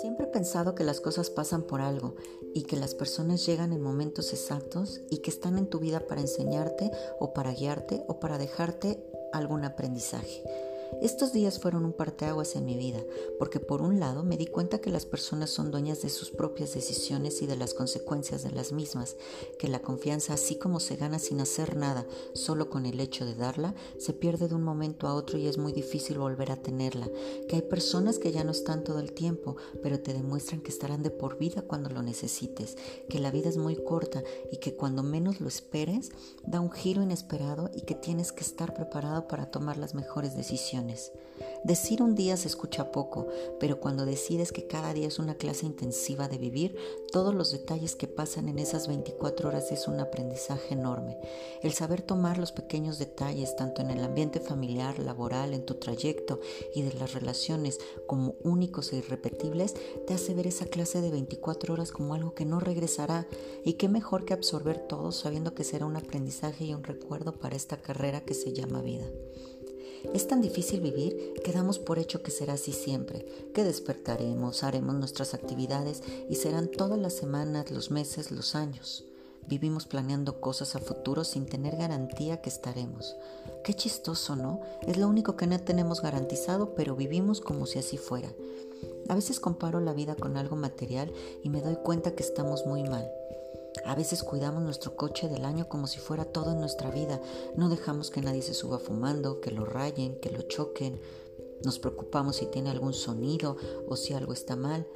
Siempre he pensado que las cosas pasan por algo y que las personas llegan en momentos exactos y que están en tu vida para enseñarte o para guiarte o para dejarte algún aprendizaje. Estos días fueron un parteaguas en mi vida, porque por un lado me di cuenta que las personas son dueñas de sus propias decisiones y de las consecuencias de las mismas, que la confianza, así como se gana sin hacer nada, solo con el hecho de darla, se pierde de un momento a otro y es muy difícil volver a tenerla, que hay personas que ya no están todo el tiempo, pero te demuestran que estarán de por vida cuando lo necesites, que la vida es muy corta y que cuando menos lo esperes, da un giro inesperado y que tienes que estar preparado para tomar las mejores decisiones. Decir un día se escucha poco, pero cuando decides que cada día es una clase intensiva de vivir, todos los detalles que pasan en esas 24 horas es un aprendizaje enorme. El saber tomar los pequeños detalles, tanto en el ambiente familiar, laboral, en tu trayecto y de las relaciones, como únicos e irrepetibles, te hace ver esa clase de 24 horas como algo que no regresará. Y qué mejor que absorber todo sabiendo que será un aprendizaje y un recuerdo para esta carrera que se llama vida. Es tan difícil vivir que damos por hecho que será así siempre, que despertaremos, haremos nuestras actividades y serán todas las semanas, los meses, los años. Vivimos planeando cosas a futuro sin tener garantía que estaremos. Qué chistoso, ¿no? Es lo único que no tenemos garantizado, pero vivimos como si así fuera. A veces comparo la vida con algo material y me doy cuenta que estamos muy mal. A veces cuidamos nuestro coche del año como si fuera todo en nuestra vida. No dejamos que nadie se suba fumando, que lo rayen, que lo choquen. Nos preocupamos si tiene algún sonido o si algo está mal,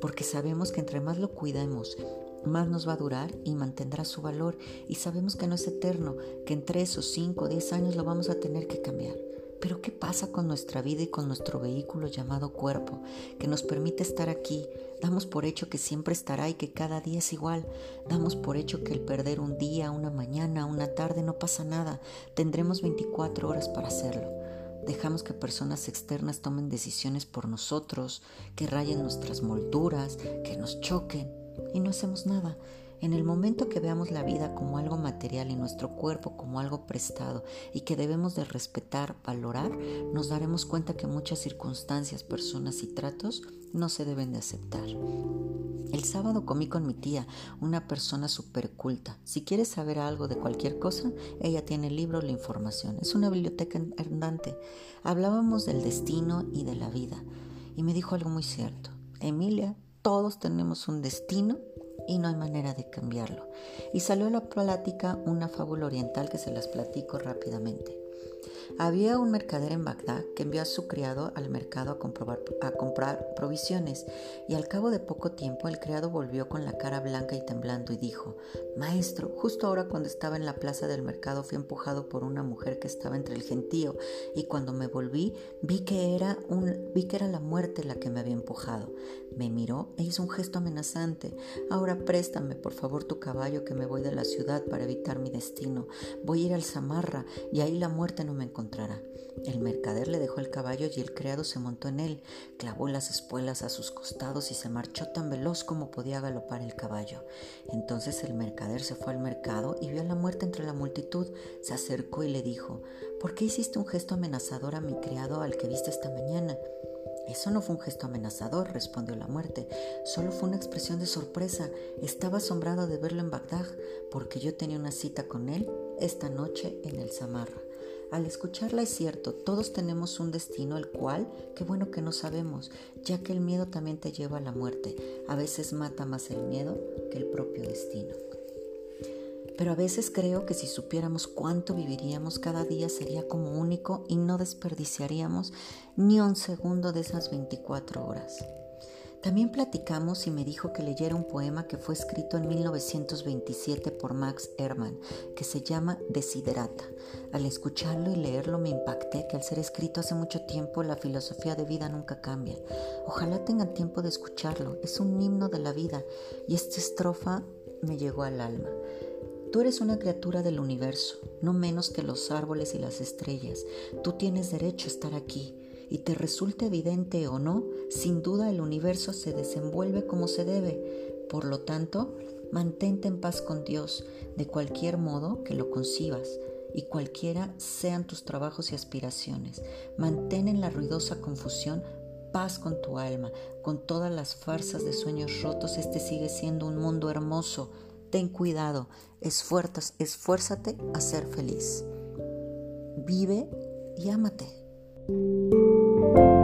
porque sabemos que entre más lo cuidemos, más nos va a durar y mantendrá su valor y sabemos que no es eterno, que en tres o cinco o diez años lo vamos a tener que cambiar. Pero ¿qué pasa con nuestra vida y con nuestro vehículo llamado cuerpo, que nos permite estar aquí? Damos por hecho que siempre estará y que cada día es igual. Damos por hecho que el perder un día, una mañana, una tarde no pasa nada. Tendremos 24 horas para hacerlo. Dejamos que personas externas tomen decisiones por nosotros, que rayen nuestras molduras, que nos choquen y no hacemos nada. En el momento que veamos la vida como algo material y nuestro cuerpo como algo prestado y que debemos de respetar, valorar, nos daremos cuenta que muchas circunstancias, personas y tratos no se deben de aceptar. El sábado comí con mi tía, una persona súper culta. Si quieres saber algo de cualquier cosa, ella tiene el libro, la información. Es una biblioteca andante. Hablábamos del destino y de la vida. Y me dijo algo muy cierto. Emilia, todos tenemos un destino y no hay manera de cambiarlo. Y salió a la plática una fábula oriental que se las platico rápidamente. Había un mercader en Bagdad que envió a su criado al mercado a, comprar provisiones y al cabo de poco tiempo el criado volvió con la cara blanca y temblando y dijo, Maestro, justo ahora cuando estaba en la plaza del mercado fui empujado por una mujer que estaba entre el gentío y cuando me volví vi que era, un, vi que era la muerte la que me había empujado. Me miró e hizo un gesto amenazante. Ahora préstame por favor tu caballo que me voy de la ciudad para evitar mi destino. Voy a ir al Zamarra y ahí la muerte no me El mercader le dejó el caballo y el criado se montó en él, clavó las espuelas a sus costados y se marchó tan veloz como podía galopar el caballo. Entonces el mercader se fue al mercado y vio a la muerte entre la multitud, se acercó y le dijo, ¿por qué hiciste un gesto amenazador a mi criado al que viste esta mañana? Eso no fue un gesto amenazador, respondió la muerte, solo fue una expresión de sorpresa. Estaba asombrado de verlo en Bagdad, porque yo tenía una cita con él esta noche en el Samarra. Al escucharla es cierto, todos tenemos un destino el cual, qué bueno que no sabemos, ya que el miedo también te lleva a la muerte. A veces mata más el miedo que el propio destino. Pero a veces creo que si supiéramos cuánto viviríamos cada día sería como único y no desperdiciaríamos ni un segundo de esas 24 horas. También platicamos y me dijo que leyera un poema que fue escrito en 1927 por Max Ehrmann, que se llama Desiderata. Al escucharlo y leerlo me impacté que al ser escrito hace mucho tiempo la filosofía de vida nunca cambia. Ojalá tengan tiempo de escucharlo, es un himno de la vida y esta estrofa me llegó al alma. Tú eres una criatura del universo, no menos que los árboles y las estrellas. Tú tienes derecho a estar aquí y te resulta evidente o no, sin duda el universo se desenvuelve como se debe. Por lo tanto, mantente en paz con Dios, de cualquier modo que lo concibas, y cualquiera sean tus trabajos y aspiraciones. Mantén en la ruidosa confusión paz con tu alma, con todas las farsas de sueños rotos, este sigue siendo un mundo hermoso. Ten cuidado, esfuérzate a ser feliz. Vive y ámate. thank you